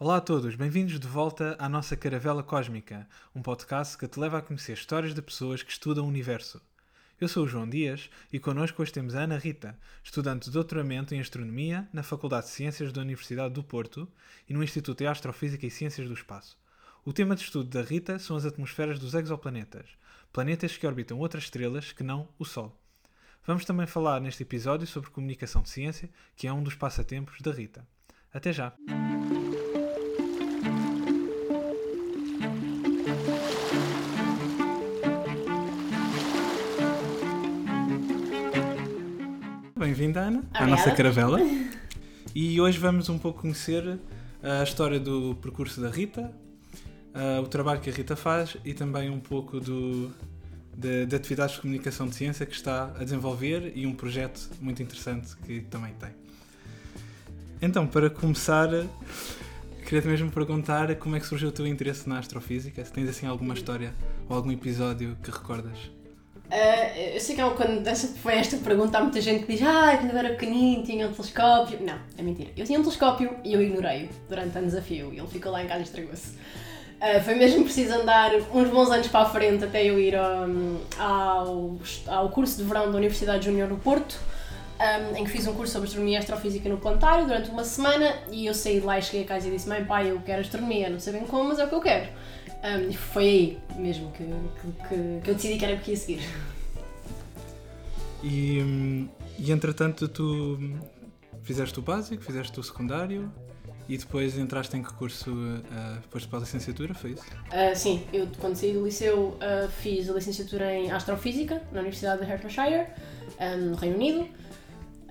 Olá a todos, bem-vindos de volta à nossa Caravela Cósmica, um podcast que te leva a conhecer histórias de pessoas que estudam o universo. Eu sou o João Dias e connosco hoje temos a Ana Rita, estudante de doutoramento em Astronomia na Faculdade de Ciências da Universidade do Porto e no Instituto de Astrofísica e Ciências do Espaço. O tema de estudo da Rita são as atmosferas dos exoplanetas, planetas que orbitam outras estrelas que não o Sol. Vamos também falar neste episódio sobre comunicação de ciência, que é um dos passatempos da Rita. Até já! Bem-vinda, Ana, à nossa caravela. E hoje vamos um pouco conhecer a história do percurso da Rita, uh, o trabalho que a Rita faz e também um pouco do, de, de, atividades de comunicação de ciência que está a desenvolver e um projeto muito interessante que também tem. Então, para começar, queria-te mesmo perguntar como é que surgiu o teu interesse na astrofísica, se tens assim alguma história ou algum episódio que recordas. Uh, eu sei que é quando foi esta pergunta, há muita gente que diz ah, quando eu era pequenino tinha um telescópio. Não, é mentira. Eu tinha um telescópio e eu ignorei-o durante anos a fio e ele ficou lá em casa e estragou-se. Uh, foi mesmo preciso andar uns bons anos para a frente até eu ir um, ao, ao curso de verão da Universidade Júnior do Porto, um, em que fiz um curso sobre astronomia e astrofísica no planetário durante uma semana e eu saí de lá e cheguei a casa e disse: Mãe, pai, eu quero astronomia, não sei bem como, mas é o que eu quero. Um, e foi aí mesmo que, que, que, eu decidi que era o que ia seguir. E, hum, e entretanto, tu fizeste o básico, fizeste o secundário e depois entraste em que curso uh, depois para a licenciatura, foi isso? Uh, sim, eu quando saí do liceu uh, fiz a licenciatura em Astrofísica na Universidade de Hertfordshire, um, no Reino Unido.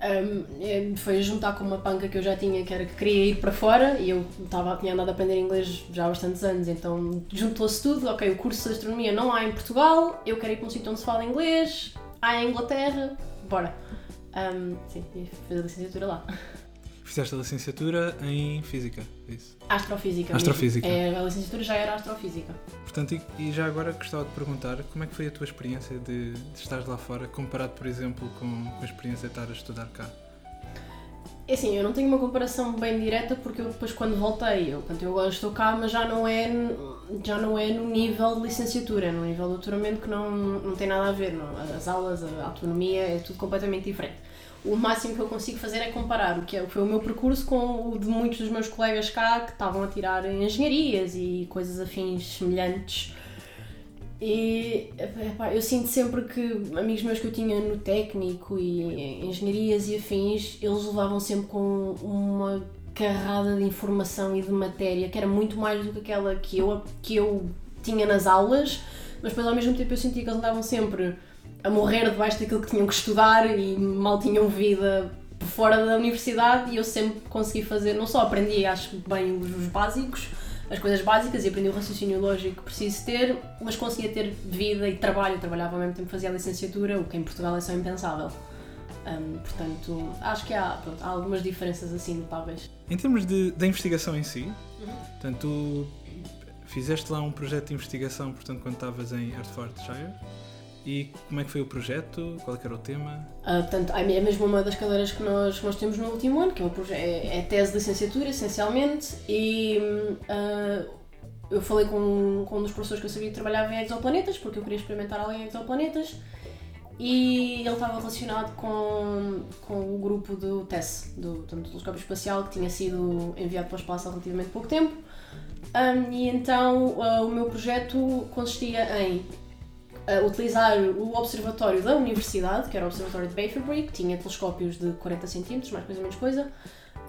Um, foi juntar com uma panca que eu já tinha, que era que queria ir para fora e eu tava, tinha andado a aprender inglês já há bastantes anos, então juntou-se tudo. Ok, o curso de astronomia não há em Portugal, eu quero ir para um sítio onde se fala inglês, há em Inglaterra, bora. Um, sim, e fiz a licenciatura lá. Fizeste a licenciatura em Física, é isso? Astrofísica. Astrofísica. É, a licenciatura já era Astrofísica. Portanto, e, e, já agora gostava de perguntar como é que foi a tua experiência de, de estar lá fora, comparado, por exemplo, com, a experiência de estar a estudar cá? É assim, eu não tenho uma comparação bem direta porque eu depois quando voltei, eu, portanto, eu agora estou cá, mas já não é, já não é no nível de licenciatura, é no nível de doutoramento que não, não tem nada a ver, não. as aulas, a autonomia, é tudo completamente diferente o máximo que eu consigo fazer é comparar o que é, foi o meu percurso com o de muitos dos meus colegas cá que estavam a tirar engenharias e coisas afins semelhantes. E epá, eu sinto sempre que amigos meus que eu tinha no técnico e engenharias e afins, eles levavam sempre com uma carrada de informação e de matéria que era muito mais do que aquela que eu, que eu tinha nas aulas, mas depois ao mesmo tempo eu sentia que eles andavam sempre a morrer debaixo daquilo que tinham que estudar e mal tinham vida fora da universidade e eu sempre consegui fazer, não só aprendi, acho bem os, os básicos, as coisas básicas e aprendi o raciocínio lógico que preciso ter, mas conseguia ter vida e trabalho. Eu trabalhava ao mesmo tempo fazia a licenciatura, o que em Portugal é só impensável. Um, portanto, acho que há, pronto, há, algumas diferenças assim notáveis. Em termos de, da investigação em si, uhum. portanto, tu fizeste lá um projeto de investigação portanto, quando estavas em Hertfordshire e como é que foi o projeto? Qual é era o tema? Uh, portanto, é mesmo uma das cadeiras que nós, que nós temos no último ano, que é, um é, é tese de licenciatura, essencialmente, e uh, eu falei com, com um dos professores que eu sabia que trabalhava em exoplanetas, porque eu queria experimentar algo em exoplanetas, e ele estava relacionado com, com o grupo do TESS, do, do telescópio espacial, que tinha sido enviado para o espaço há relativamente pouco tempo. Um, e então uh, o meu projeto consistia em uh, utilizar o observatório da universidade, que era o observatório de Bayfabury, que tinha telescópios de 40 cm, mais coisa menos coisa.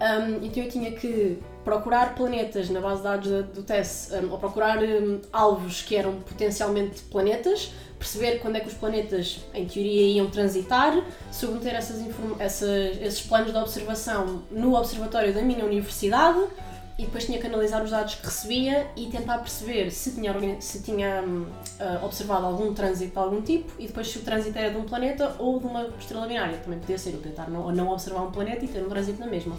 Um, então eu tinha que procurar planetas na base de dados do, do TESS, um, ou procurar um, alvos que eram potencialmente planetas, perceber quando é que os planetas, em teoria, iam transitar, submeter essas, essas, esses planos de observação no observatório da minha universidade e depois tinha que analisar os dados que recebia e tentar perceber se tinha, se tinha uh, observado algum trânsito de algum tipo e depois se o trânsito era de um planeta ou de uma estrela binária. Também podia ser eu tentar não, não observar um planeta e ter um trânsito na mesma.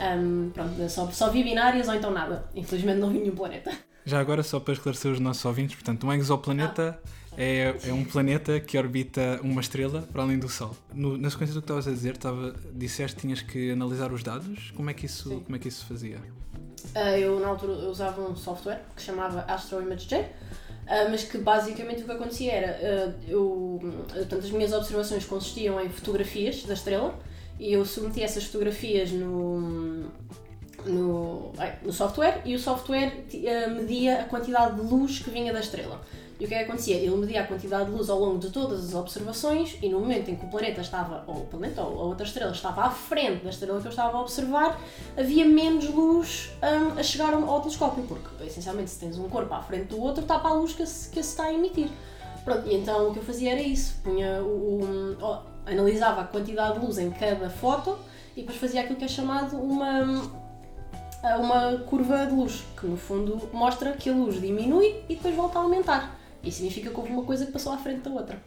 Um, pronto, só, só vi binárias ou então nada. Infelizmente não vi nenhum planeta. Já agora, só para esclarecer os nossos ouvintes, portanto, um exoplaneta ah. é, é um planeta que orbita uma estrela para além do Sol. No, na sequência do que estavas a dizer, estava, disseste que tinhas que analisar os dados. Como é que isso, como é que isso fazia? Uh, eu, na altura, eu usava um software que chamava Astro Image J, uh, mas que basicamente o que acontecia era, uh, eu, portanto, as minhas observações consistiam em fotografias da estrela e eu submetia essas fotografias no, no, no software e o software media a quantidade de luz que vinha da estrela. E o que é que acontecia? Ele media a quantidade de luz ao longo de todas as observações e no momento em que o planeta estava, ou o planeta ou a outra estrela estava à frente da estrela que eu estava a observar, havia menos luz um, a chegar ao telescópio, porque essencialmente se tens um corpo à frente do outro, tapa a luz que se, que se está a emitir. Pronto, e então o que eu fazia era isso, punha o, o, analisava a quantidade de luz em cada foto e depois fazia aquilo que é chamado uma uma curva de luz, que no fundo mostra que a luz diminui e depois volta a aumentar. Isso significa que houve uma coisa que passou à frente da outra.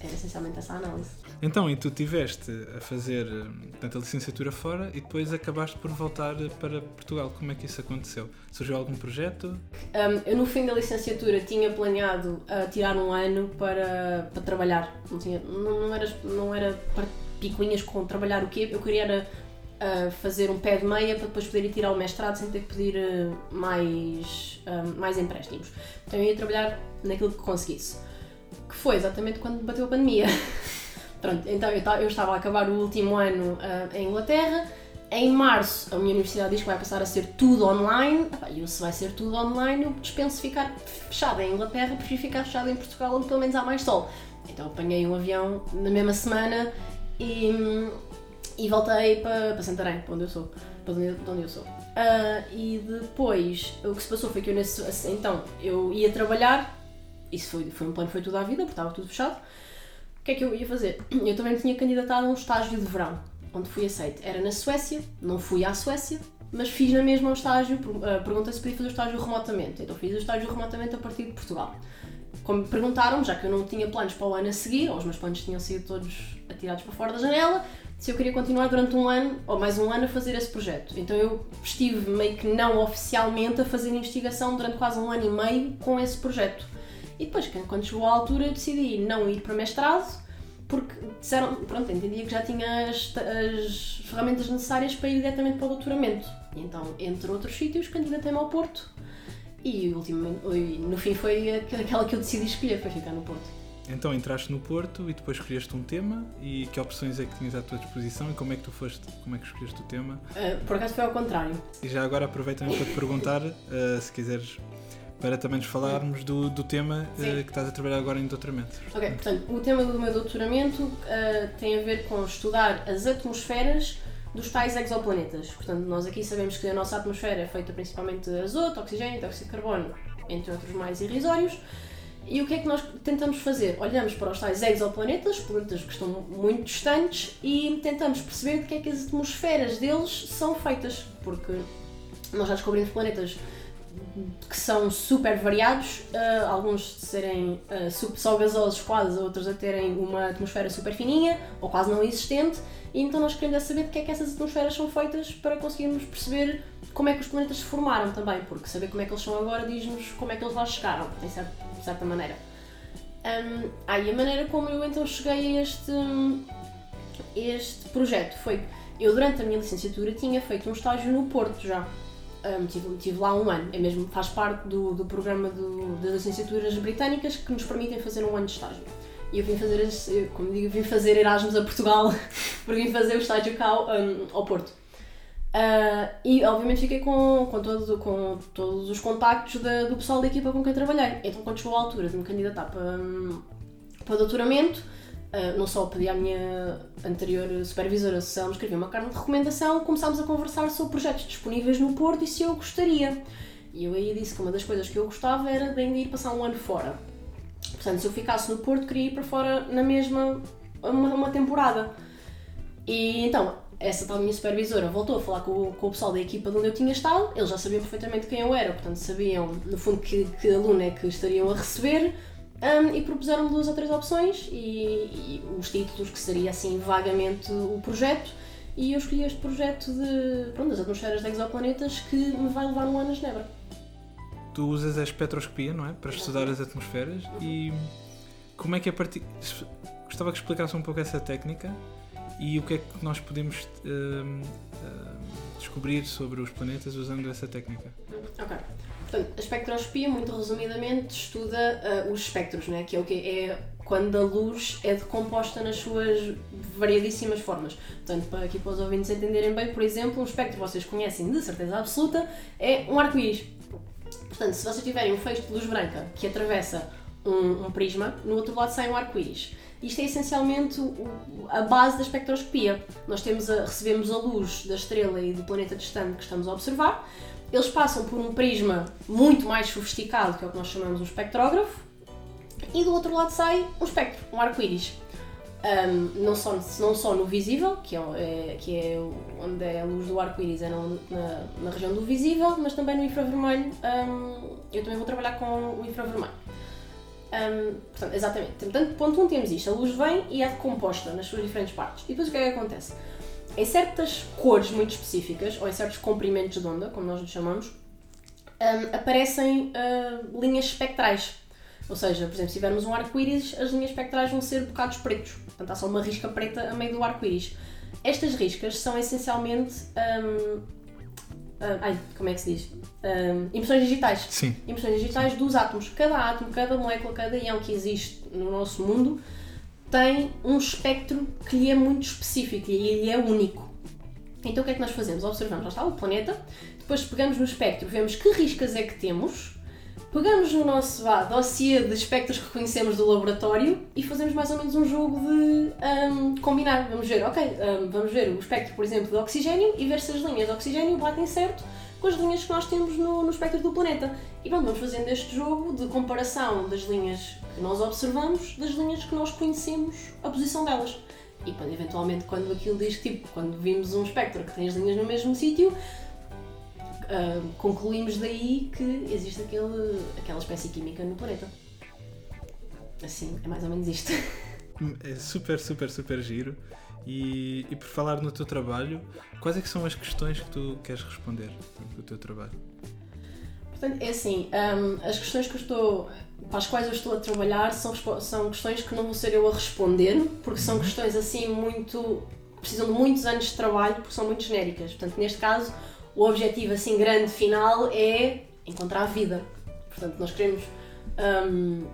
Era essencialmente essa a análise. Então, e tu tiveste a fazer portanto, a licenciatura fora e depois acabaste por voltar para Portugal. Como é que isso aconteceu? Surgiu algum projeto? Um, eu, no fim da licenciatura, tinha planeado uh, tirar um ano para, para trabalhar. Não, tinha, não, não, era, não era para picuinhas com trabalhar o quê? Eu queria era, fazer um pé de meia para depois poder ir tirar o mestrado sem ter que pedir uh, mais, mais empréstimos. Então, eu ia trabalhar naquilo que conseguisse. Que foi exatamente quando bateu a pandemia. Pronto, então eu, estava a acabar o último ano uh, em Inglaterra. Em março, a minha universidade diz que vai passar a ser tudo online. E se vai ser tudo online, eu dispenso ficar fechada em Inglaterra, prefiro ficar fechada em Portugal, onde pelo menos há mais sol. Então apanhei um avião na mesma semana e, e voltei para, para Santarém, para onde eu sou. Para onde, onde eu sou. Uh, e depois, o que se passou foi que eu nesse. Então, eu ia trabalhar isso foi, foi um plano foi tudo à vida, porque estava tudo fechado. O que é que eu ia fazer? Eu também tinha candidatado a um estágio de verão, onde fui aceite. Era na Suécia, não fui à Suécia, mas fiz na mesma um estágio, uh, perguntei se podia fazer o estágio remotamente. Então fiz o estágio remotamente a partir de Portugal. Como perguntaram, já que eu não tinha planos para o ano a seguir, ou os meus planos tinham sido todos atirados para fora da janela, se eu queria continuar durante um ano ou mais um ano a fazer esse projeto. Então eu estive meio que não oficialmente a fazer investigação durante quase um ano e meio com esse projeto. E depois, quando chegou a altura, eu decidi não ir para mestrado, porque disseram, pronto, entendia que já tinha as, as ferramentas necessárias para ir diretamente para o doutoramento. E então, entre outros sítios, candidatei-me ao Porto. E ultimamente, no fim foi aquela que eu decidi escolher, foi ficar no Porto. Então entraste no Porto e depois escolheste um tema e que opções é que tinhas à tua disposição e como é que tu foste, como é que escolheste o tema? Uh, por acaso foi ao contrário. E já agora aproveito também para te perguntar, uh, se quiseres para também nos falarmos do, do tema uh, que estás a trabalhar agora em doutoramento. Ok, portanto, o tema do meu doutoramento tem a ver com estudar as atmosferas dos tais exoplanetas. Portanto, nós aqui sabemos que a nossa atmosfera é feita principalmente de azoto, oxigênio, dióxido de carbono, entre outros mais irrisórios. E o que é que nós tentamos fazer? Olhamos para os tais exoplanetas, planetas que estão muito distantes, e tentamos perceber de que é que as atmosferas deles são feitas, porque nós já descobrimos planetas que são super variados, uh, alguns de serem uh, só gasosos quase, outros a terem uma atmosfera super fininha ou quase não existente, e então nós queremos é saber de que é que essas atmosferas são feitas para conseguirmos perceber como é que os planetas se formaram também, porque saber como é que eles são agora diz-nos como é que eles lá chegaram, de certa, de certa maneira. Um, ah, e a maneira como eu então cheguei a este, este projeto foi eu durante a minha licenciatura tinha feito um estágio no Porto já um, tive, tive, lá um ano, é mesmo, faz parte do, do programa do, das licenciaturas britânicas que nos permitem fazer um ano de estágio. E eu vim fazer, como digo, vim fazer Erasmus a Portugal, porque vim fazer o estágio cá um, ao Porto. Uh, e obviamente fiquei com, com, todo, com todos os contactos do pessoal da equipa com quem trabalhei. Então, quando chegou a altura de me candidatar para, para doutoramento, Uh, não só pedi à minha anterior supervisora se ela me escrevia uma carta de recomendação, começámos a conversar sobre projetos disponíveis no Porto e se eu gostaria. E eu aí disse que uma das coisas que eu gostava era de ir passar um ano fora. Portanto, se eu ficasse no Porto, queria ir para fora na mesma uma, uma temporada. E então, essa tal minha supervisora voltou a falar com, com, o pessoal da equipa de onde eu tinha estado, eles já sabiam perfeitamente quem eu era, portanto sabiam no fundo que, que aluno é que estariam a receber, um, e propuseram-me duas ou três opções e, e, os títulos, que seria assim vagamente o projeto. E eu escolhi este projeto de, pronto, das atmosferas de exoplanetas que me vai levar um ano a Genebra. Tu usas a espectroscopia, não é? Para estudar as atmosferas e como é que a partir. Gostava que explicasse um pouco essa técnica e o que é que nós podemos uh, uh, descobrir sobre os planetas usando essa técnica. Ok. Portanto, a espectroscopia, muito resumidamente, estuda uh, os espectros, né? que é o que é quando a luz é decomposta nas suas variadíssimas formas. Portanto, para aqui para os ouvintes entenderem bem, por exemplo, um espectro que vocês conhecem de certeza absoluta é um arco-íris. Portanto, se vocês tiverem um feixe de luz branca que atravessa um, um prisma, no outro lado sai um arco-íris. Isto é essencialmente a base da espectroscopia. Nós temos a, recebemos a luz da estrela e do planeta distante que estamos a observar. Eles passam por um prisma muito mais sofisticado, que é o que nós chamamos um espectrógrafo, e do outro lado sai um espectro, um arco-íris. Um, não, só, não só no visível, que é, é que é onde é a luz do arco-íris, é na, na, na, região do visível, mas também no infravermelho. Um, eu também vou trabalhar com o infravermelho. Um, portanto, exatamente. Portanto, ponto 1 um, temos isto: a luz vem e é decomposta nas suas diferentes partes. E depois o que é que acontece? Em certas cores muito específicas, ou em certos comprimentos de onda, como nós lhe chamamos, um, aparecem uh, linhas espectrais. Ou seja, por exemplo, se tivermos um arco-íris, as linhas espectrais vão ser bocados pretos. Portanto, há só uma risca preta a meio do arco-íris. Estas riscas são essencialmente. Um, uh, ai, como é que se diz? Um, impressões digitais. Sim. Impressões digitais dos átomos. Cada átomo, cada molécula, cada ião que existe no nosso mundo tem um espectro que lhe é muito específico e ele é único. Então o que é que nós fazemos? Observamos, lá está o planeta, depois pegamos no espectro, vemos que riscas é que temos pegamos no nosso vá, dossiê de espectros que conhecemos do laboratório e fazemos mais ou menos um jogo de um, combinar. Vamos ver, ok, um, vamos ver o espectro, por exemplo, de oxigênio e ver se as linhas de oxigênio batem certo com as linhas que nós temos no, no espectro do planeta. E pronto, vamos fazendo este jogo de comparação das linhas que nós observamos das linhas que nós conhecemos a posição delas. E eventualmente, quando aquilo diz tipo, quando vimos um espectro que tem as linhas no mesmo sítio, uh, concluímos daí que existe aquele, aquela espécie química no planeta. Assim, é mais ou menos isto. É super, super, super giro. E, e por falar no teu trabalho, quais é que são as questões que tu queres responder do teu trabalho? Portanto, é assim, um, as questões que eu estou, para as quais eu estou a trabalhar são, são questões que não vou ser eu a responder, porque são uhum. questões assim muito. precisam de muitos anos de trabalho, porque são muito genéricas. Portanto, neste caso, o objetivo assim grande final é encontrar vida. Portanto, nós queremos. Um,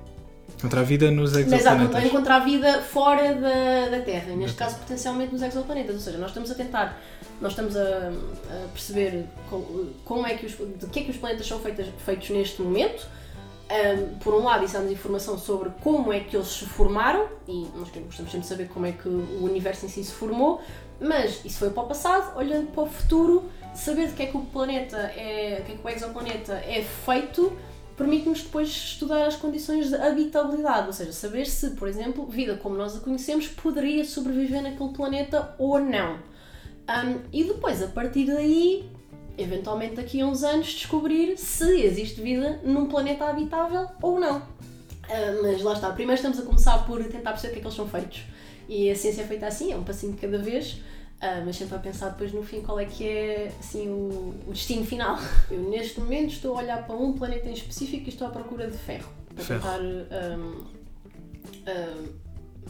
encontrar vida nos exoplanetas. Exato, encontrar vida fora da, da Terra, neste caso potencialmente nos exoplanetas. Ou seja, nós estamos a tentar, nós estamos a, a perceber como, como, é que os, de que é que os planetas são feitos, feitos neste momento. Um, por um lado, isso dá-nos informação sobre como é que eles se formaram, e nós gostamos sempre de saber como é que o universo em si se formou, mas isso foi para o passado, olhando para o futuro, saber de que é que o planeta é, que é que o exoplaneta é feito, permite-nos depois estudar as condições de habitabilidade, ou seja, saber se, por exemplo, vida como nós a conhecemos poderia sobreviver naquele planeta ou não. Um, e depois, a partir daí, eventualmente daqui a uns anos, descobrir se existe vida num planeta habitável ou não. Uh, mas lá está, primeiro estamos a começar por tentar perceber o que é que eles são feitos. E a ciência é feita assim, é um passinho de cada vez. Uh, mas sempre a pensar depois no fim qual é que é assim, o, o, destino final. Eu neste momento estou a olhar para um planeta em específico e estou à procura de ferro. Para ferro. tentar um,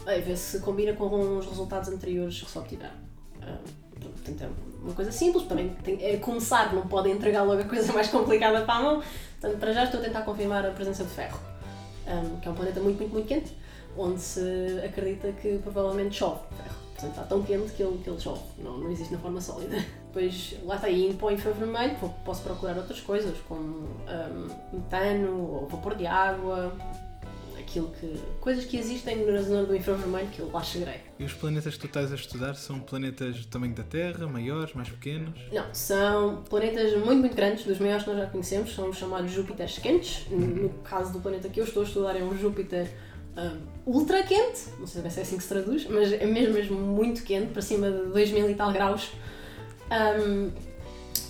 um, ver se combina com os resultados anteriores que só obtiveram. Um, portanto, é uma coisa simples, também tem, é começar, não pode entregar logo a coisa mais complicada para a mão. Portanto, para já estou a tentar confirmar a presença de ferro, que é um planeta muito, muito, muito quente, onde se acredita que provavelmente chove ferro. Portanto, está tão quente que ele, que ele chove, não, não existe na forma sólida. Depois, lá está, indo para o infravermelho, posso procurar outras coisas, como um, metano ou vapor de água, aquilo que. coisas que existem na zona do infravermelho que eu lá chegarei. E os planetas que tu estás a estudar são planetas do tamanho da Terra, maiores, mais pequenos? Não, são planetas muito, muito grandes, dos maiores que nós já conhecemos, são os chamados Júpiteres quentes. No caso do planeta que eu estou a estudar é um Júpiter uh, ultra quente, não sei se é assim que se traduz, mas é mesmo, mesmo muito quente, para cima de 2000 e tal graus. Um,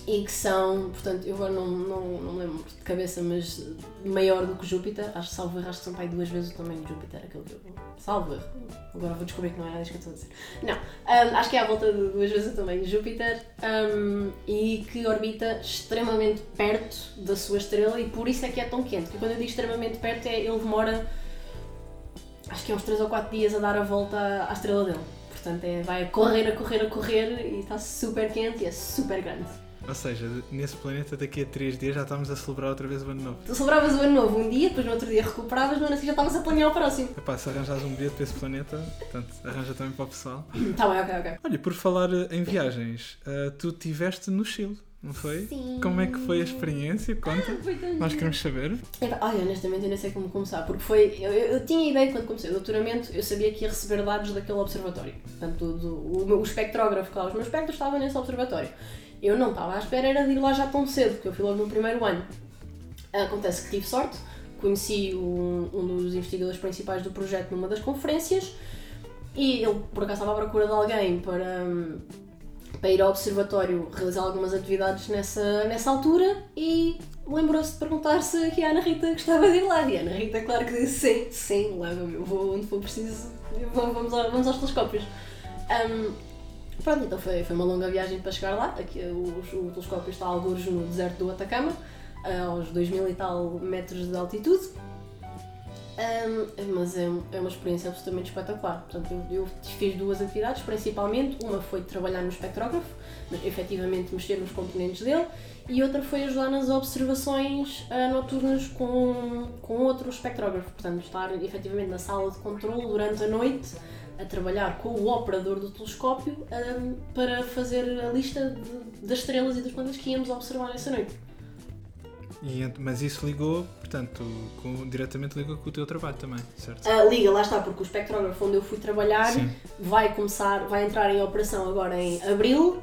e que são, portanto, eu agora não, não, não lembro de cabeça, mas maior do que Júpiter. Acho que salvo acho que são pai duas vezes o tamanho de Júpiter, aquele que eu. Salvo. Agora vou descobrir que não é isso que eu estou a dizer. Não, um, acho que é à volta de duas vezes o tamanho de Júpiter um, e que orbita extremamente perto da sua estrela e por isso é que é tão quente. Porque quando eu digo extremamente perto, é ele demora acho que é uns 3 ou 4 dias a dar a volta à estrela dele. Portanto, é, vai a correr, a correr, a correr e está super quente e é super grande. Ou seja, nesse planeta daqui a 3 dias já estamos a celebrar outra vez o ano novo. Tu celebravas o ano novo um dia, depois no outro dia recuperavas, no ano seguinte já estavas a planear o próximo. Epá, se arranjares um bilhete para esse planeta, portanto, arranja também para o pessoal. Tá bem, ok, ok. Olha, por falar em viagens, uh, tu estiveste no Chile, não foi? Sim. Como é que foi a experiência? Conta. Foi tão Nós queremos saber. Epá, Ai, honestamente, eu nem sei como começar, porque foi. Eu, eu, tinha ideia quando comecei o doutoramento, eu sabia que ia receber dados daquele observatório. Portanto, do, do- o, o espectrógrafo lá, os meus espectros estavam nesse observatório. Eu não estava à espera, era de ir lá já tão cedo, porque eu fui logo no primeiro ano. Acontece que tive sorte, conheci um, um dos investigadores principais do projeto numa das conferências e ele, por acaso, estava à procura de alguém para. para ir ao observatório realizar algumas atividades nessa, nessa altura e lembrou-se de perguntar se aqui a Ana Rita gostava de ir lá. E a Ana Rita, claro que disse sim, sim, leva-me, vou onde for preciso, vamos, vamos aos telescópios. Ahm, pronto, então foi, foi uma longa viagem para chegar lá. Aqui, o, o telescópio está a algures no deserto do Atacama, aos 2000 e tal metros de altitude. Ahm, mas é, é uma experiência absolutamente espetacular. Portanto, eu, eu fiz duas atividades, principalmente. Uma foi trabalhar no espectrógrafo, mas, efetivamente mexer nos componentes dele, e outra foi ajudar nas observações ah, noturnas com, com outro espectrógrafo. Portanto, estar efetivamente na sala de controle durante a noite a trabalhar com o operador do telescópio ahm, para fazer a lista de- das estrelas e dos planetas que íamos observar nessa noite. E mas isso ligou, portanto, com- diretamente ligou com o teu trabalho também, certo? Ah, liga, lá está, porque o espectrógrafo onde eu fui trabalhar Sim. vai começar, vai entrar em operação agora em abril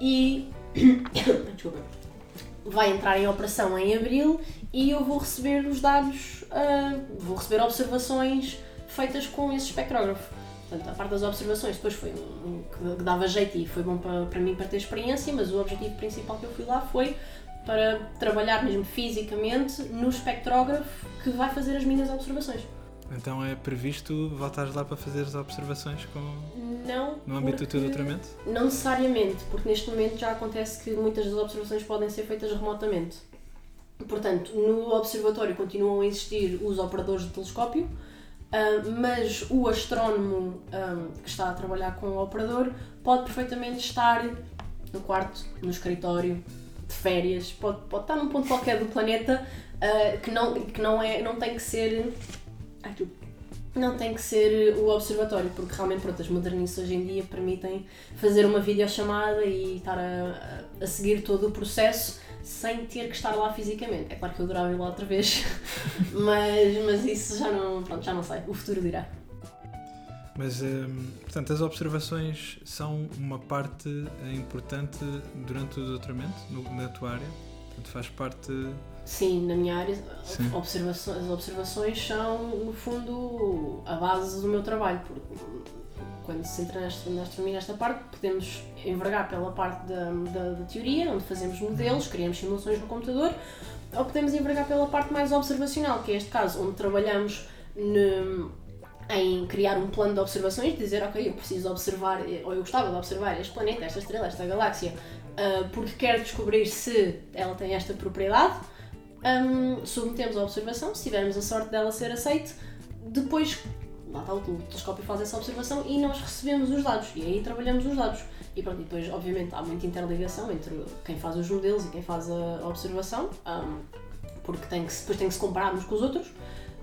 e. Desculpa. Vai entrar em operação em abril e eu vou receber os dados, ah, vou receber observações feitas com esse espectrógrafo. Portanto, a parte das observações depois foi um, um que dava jeito e foi bom para, para mim para ter experiência, mas o objetivo principal que eu fui lá foi para trabalhar mesmo fisicamente no espectrógrafo que vai fazer as minhas observações. Então é previsto voltares lá para fazer as observações com, Não. no âmbito do teu doutoramento? Não necessariamente, porque neste momento já acontece que muitas das observações podem ser feitas remotamente. Portanto, no observatório continuam a existir os operadores de telescópio, ah, mas o astrónomo ah, que está a trabalhar com o operador pode perfeitamente estar no quarto, no escritório, de férias, pode, pode estar num ponto qualquer do planeta ah, que, não, que não, é, não tem que ser. Ai, desculpa. não tem que ser o observatório, porque realmente pronto, as modernices hoje em dia permitem fazer uma videochamada e estar a, a seguir todo o processo sem ter que estar lá fisicamente. É claro que eu adorava ir lá outra vez, mas, mas isso já não, pronto, já não sei, o futuro dirá. Mas, hum, portanto, as observações são uma parte importante durante o doutoramento, no- na tua área? Portanto, faz parte... Sim, na minha área, observações, as observações são, no fundo, a base do meu trabalho. Porque quando se entra na nesta parte, podemos envergar pela parte da, da, da teoria, onde fazemos modelos, criamos simulações no computador, ou podemos envergar pela parte mais observacional, que é este caso, onde trabalhamos ne- em criar um plano de observações, dizer, ok, eu preciso observar, ou eu gostava de observar este planeta, esta estrela, esta galáxia, ah, porque quero descobrir se ela tem esta propriedade. Um, submetemos a observação, se tivermos a sorte dela ser aceite, depois lá está o telescópio faz essa observação e nós recebemos os dados e aí trabalhamos os dados. E pronto, e depois obviamente há muita interligação entre quem faz os modelos e quem faz a observação, um, porque tem que, depois tem que se comparar uns com os outros.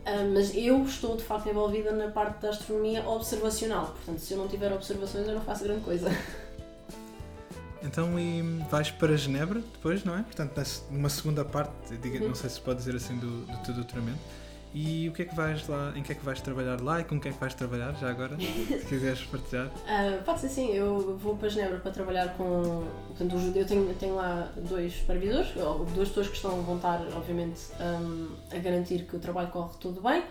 Um, mas eu estou de facto envolvida na parte da astronomia observacional, portanto, se eu não tiver observações, eu não faço grande coisa. Então, e vais para Genebra depois, não é? Portanto, numa segunda parte, diga, Uhum. não sei se pode dizer assim, do, do teu doutoramento. E o que é que vais lá, em que é que vais trabalhar lá e com quem é que vais trabalhar já agora? se quiseres partilhar. Ah, pode ser sim, eu vou para Genebra para trabalhar com. Portanto, eu tenho, tenho lá dois supervisores, duas pessoas que estão, vão estar, obviamente, um, a garantir que o trabalho corre tudo bem,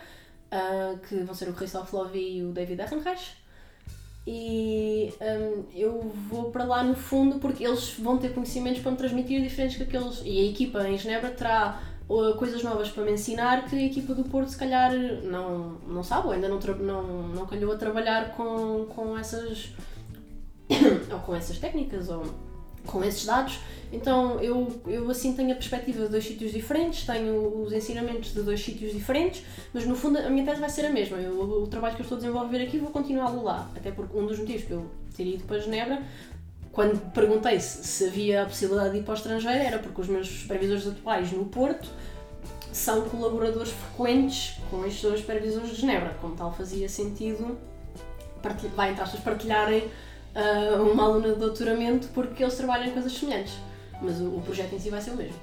ah, que vão ser o Christoph Lovie e o David Ehrenreich. E um, eu vou para lá no fundo porque eles vão ter conhecimentos para me transmitir diferentes que aqueles. E a equipa em Genebra terá uh, coisas novas para me ensinar que a equipa do Porto se calhar não, não sabe ou ainda não, não, não calhou a trabalhar com, com essas ou com essas técnicas ou com esses dados. Então eu, eu assim tenho a perspectiva de dois sítios diferentes, tenho os ensinamentos de dois sítios diferentes, mas no fundo a minha tese vai ser a mesma. Eu, o trabalho que eu estou a desenvolver aqui vou continuá-lo lá, até porque um dos motivos que eu teria ido para Genebra quando perguntei se, se havia a possibilidade de ir para o estrangeiro, era porque os meus supervisores atuais no Porto são colaboradores frequentes com estes dois supervisores de Genebra. Como tal, fazia sentido, vai entre aspas, partilharem ah, uma aluna de doutoramento porque eles trabalham em coisas semelhantes. Mas o, o projeto em si vai ser o mesmo.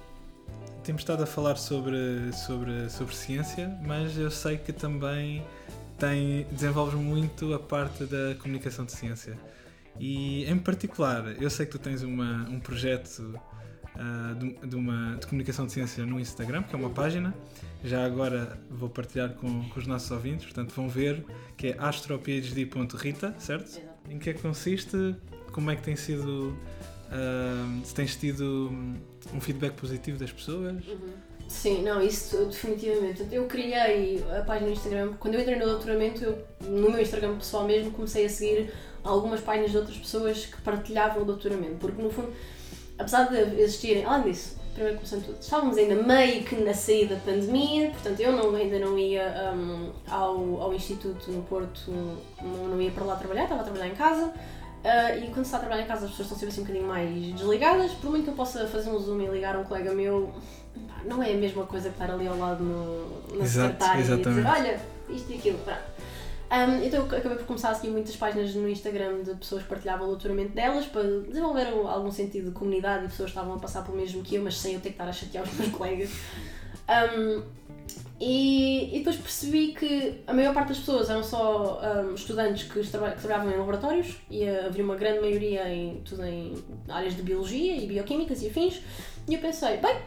Temos estado a falar sobre, sobre, sobre ciência, mas eu sei que também tem, desenvolves muito a parte da comunicação de ciência. E em particular, eu sei que tu tens uma, um projeto ah, de, de uma, de comunicação de ciência no Instagram, que é uma página. Já agora vou partilhar com, com os nossos ouvintes, portanto vão ver que é astrophd.rita, certo? Em que é que consiste? Como é que tem sido? ah, se tens tido um feedback positivo das pessoas? Sim, não, isso definitivamente. Eu criei a página no Instagram. Quando eu entrei no doutoramento, eu, no meu Instagram pessoal mesmo, comecei a seguir algumas páginas de outras pessoas que partilhavam o doutoramento. Porque, no fundo, apesar de existirem. Além disso, primeiro começando tudo, estávamos ainda meio que na saída da pandemia, portanto, eu não, ainda não ia hum, ao, ao Instituto no Porto, não, não ia para lá trabalhar, estava a trabalhar em casa. Ah, e quando se está a trabalhar em casa, as pessoas estão sempre assim um bocadinho mais desligadas. Por muito que eu possa fazer um zoom e ligar a um colega meu, não é a mesma coisa que estar ali ao lado no, na Exato, secretária e dizer. Olha, isto e aquilo. Pronto. Um, então eu acabei por começar a seguir muitas páginas no Instagram de pessoas que partilhavam o doutoramento delas para desenvolver um- algum sentido de comunidade e pessoas que estavam a passar pelo mesmo que eu, mas sem eu ter que estar a chatear os meus colegas. Um, e, e depois percebi que a maior parte das pessoas eram só um, estudantes que, que trabalhavam em laboratórios e havia uma grande maioria em tudo em áreas de biologia e bioquímicas e afins. E eu pensei, bem,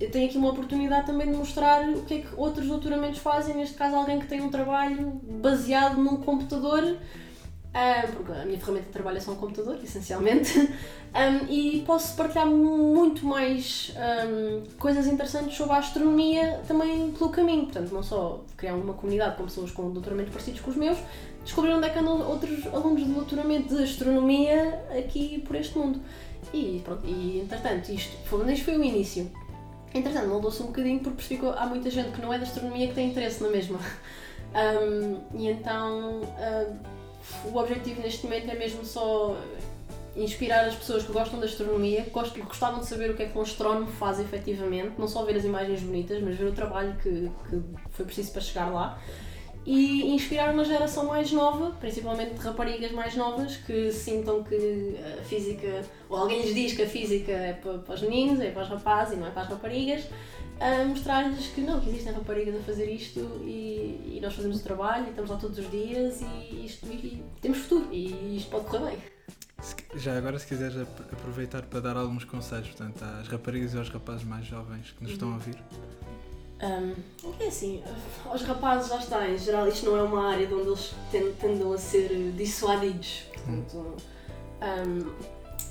eu tenho aqui uma oportunidade também de mostrar o que é que outros doutoramentos fazem, neste caso alguém que tem um trabalho baseado num computador, ah, porque a minha ferramenta de trabalho é só um computador, essencialmente, Um, e posso partilhar muito mais um, coisas interessantes sobre a astronomia também pelo caminho. Portanto, não só criar uma comunidade com pessoas com doutoramentos parecidos com os meus, descobrir onde é que andam outros alunos de doutoramento de astronomia aqui por este mundo. E pronto, e entretanto, isto, menos foi o início. Entretanto, moldou-se um bocadinho porque percebi que há muita gente que não é da astronomia que tem interesse na mesma. Um, e então o objetivo neste momento é mesmo só inspirar as pessoas que gostam da astronomia, que gostavam de saber o que é que um astrónomo faz efetivamente, não só ver as imagens bonitas, mas ver o trabalho que, que foi preciso para chegar lá. E inspirar uma geração mais nova, principalmente de raparigas mais novas, que sintam que a física, ou alguém lhes diz que a física é para, para os meninos, é para os rapazes e não é para as raparigas, a mostrar-lhes que não, que existem raparigas a fazer isto e, e nós fazemos o trabalho e estamos lá todos os dias e, isto, e temos futuro e isto pode correr bem. Já agora, se quiseres ap- aproveitar para dar alguns conselhos, portanto, às raparigas e aos rapazes mais jovens que nos estão a ouvir. Um, é assim, aos rapazes já está, em geral isto não é uma área de onde eles ten- tendam a ser dissuadidos. Portanto, um,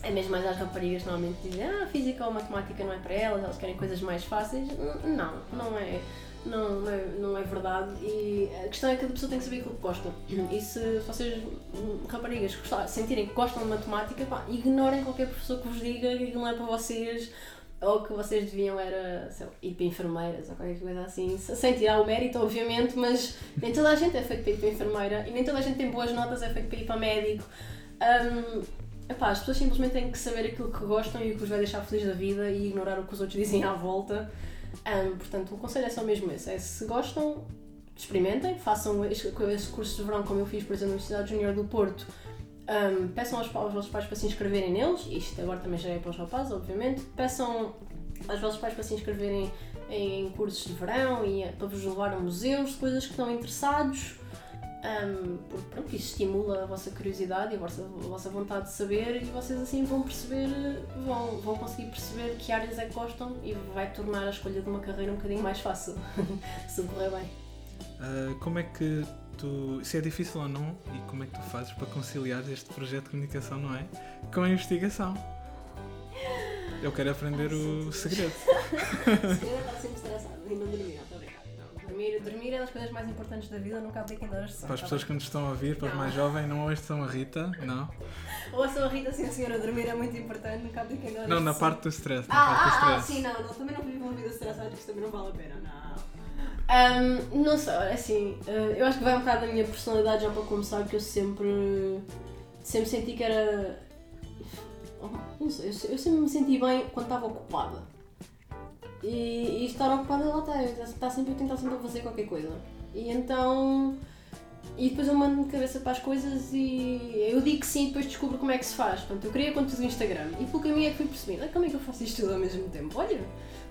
é mesmo mais às raparigas normalmente dizem ah, física ou matemática não é para elas, elas querem coisas mais fáceis. Não, não é. Não, não, é, não é verdade e a questão é que a pessoa tem que saber aquilo que gosta. E se vocês, raparigas, gostar- sentirem que gostam de matemática, pá, ignorem qualquer professor que vos diga que não é para vocês ou que vocês deviam era sei ir para enfermeiras ou qualquer coisa assim, se- sem tirar o mérito, obviamente, mas nem toda a gente é feito para ir para enfermeira e nem toda a gente tem boas notas, é feito para ir para médico. Hum, epá, as pessoas simplesmente têm que saber aquilo que gostam e o que os vai deixar felizes da vida e ignorar o que os outros dizem à volta. Hum, portanto, o conselho é só mesmo esse: é se gostam, experimentem, façam esses cursos de verão, como eu fiz, por exemplo, na Universidade Júnior do Porto. Um, peçam aos, aos vossos pais para se inscreverem neles, isto agora também já é para os rapazes, obviamente. Peçam aos vossos pais para se inscreverem em cursos de verão e eh, para vos levar a museus, coisas que estão interessados. Um, porque pronto, isso estimula a vossa curiosidade e a vossa, a vossa vontade de saber e vocês assim vão perceber, vão, vão conseguir perceber que áreas é que gostam e vai tornar a escolha de uma carreira um bocadinho mais fácil, se correr bem. Ah, como é que tu. Se é difícil ou não, e como é que tu fazes para conciliar este projeto de comunicação, não é? Com a investigação? Eu quero aprender o segredo. Se calhar estava sempre estressada e não estou brincar. Não, dormir, dormir é das coisas mais importantes da vida, nunca apliquem horas de sono. Para as tá pessoas que nos estão a ouvir, para os mais jovens, não ouçam a Rita, não. bem? Ou a Rita, sim senhora, dormir é muito importante, nunca apliquem horas Não, na parte do stress. Na Ah, parte do ah, ah, stress. sim, não, não, também não vivo uma vida estressada, isso também não vale a pena, não. Um, não sei, assim, eh, eu acho que vai um bocado da minha personalidade já para começar, que eu sempre, sempre senti que era. não sei, eu, sempre me senti bem quando estava ocupada. E, e estar ocupada lá está, está sempre, eu tentar sempre a fazer qualquer coisa. E então. E depois eu mando de cabeça para as coisas e eu digo que sim e depois descubro como é que se faz. Portanto, eu queria conteúdo do Instagram e pelo caminho é que fui percebendo, ah, como é que eu faço isto tudo ao mesmo tempo? Olha,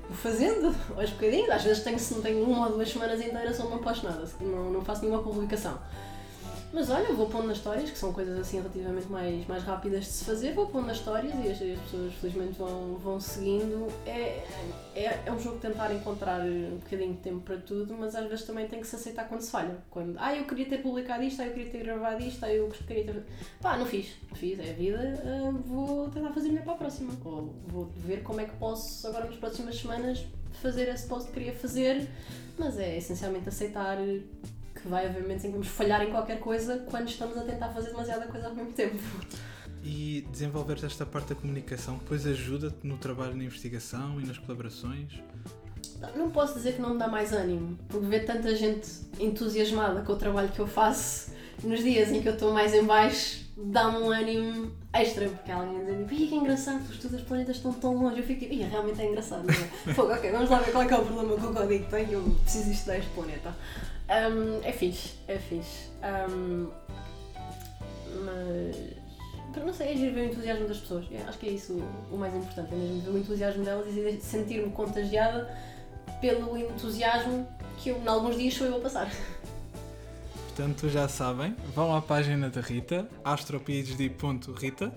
vou fazendo aos bocadinhos, às vezes tenho, se não tenho uma ou duas semanas inteiras onde não posto nada, não, não faço nenhuma publicação. Mas olha, vou pondo nas histórias, que são coisas assim relativamente mais, mais rápidas de se fazer, vou pondo nas histórias e as, as pessoas felizmente vão, vão seguindo. É, é, é um jogo tentar encontrar um bocadinho de tempo para tudo, mas às vezes também tem que se aceitar quando se falha. Quando, ah, eu queria ter publicado isto, ah, eu queria ter gravado isto, ah, eu queria ter. pá, não fiz, não fiz, é a vida, uh, vou tentar fazer melhor para a próxima. Ou vou ver como é que posso, agora nas próximas semanas, fazer esse post que queria fazer, mas é essencialmente aceitar que vai haver momentos em que vamos falhar em qualquer coisa quando estamos a tentar fazer demasiada coisa ao mesmo tempo. E desenvolver esta parte da comunicação depois ajuda-te no trabalho na investigação e nas colaborações? Não posso dizer que não me dá mais ânimo, porque ver tanta gente entusiasmada com o trabalho que eu faço nos dias em que eu estou mais em baixo dá-me um ânimo extra, porque alguém diz tipo, que engraçado, os teus planetas estão tão longe. Eu fico tipo, realmente é engraçado. Fogo, ok, vamos lá ver qual é, que é o problema com o código tenho, eu preciso isto deste planeta. Um, é fixe, é fixe. Um, mas. Não sei, é giro ver o entusiasmo das pessoas. Acho que é isso o, o mais importante, é mesmo ver o entusiasmo delas e sentir-me contagiada pelo entusiasmo que eu, em alguns dias, sou eu a passar. Portanto, já sabem, vão à página da Rita, astrophd.rita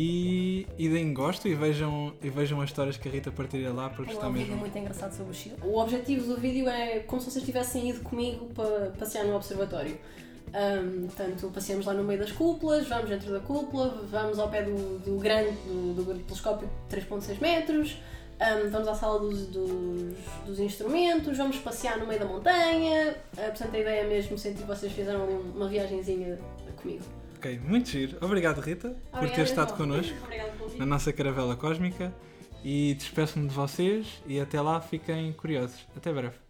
e, e deem gosto e vejam, e vejam as histórias que a Rita partilha lá porque está é um mesmo... vídeo muito engraçado sobre o Chile. O objetivo do vídeo é como se vocês tivessem ido comigo para passear no observatório. Um, portanto, passeamos lá no meio das cúpulas, vamos dentro da cúpula, vamos ao pé do, do grande, do, do telescópio de 3.6 metros, um, vamos à sala dos, dos, dos, instrumentos, vamos passear no meio da montanha. Uh, portanto, a ideia é mesmo sentir que vocês fizeram uma viagenzinha comigo. Ok, muito giro. Obrigado, Rita, Obrigada, por ter estado connosco na nossa caravela cósmica. E despeço-me de vocês e até lá fiquem curiosos. Até breve.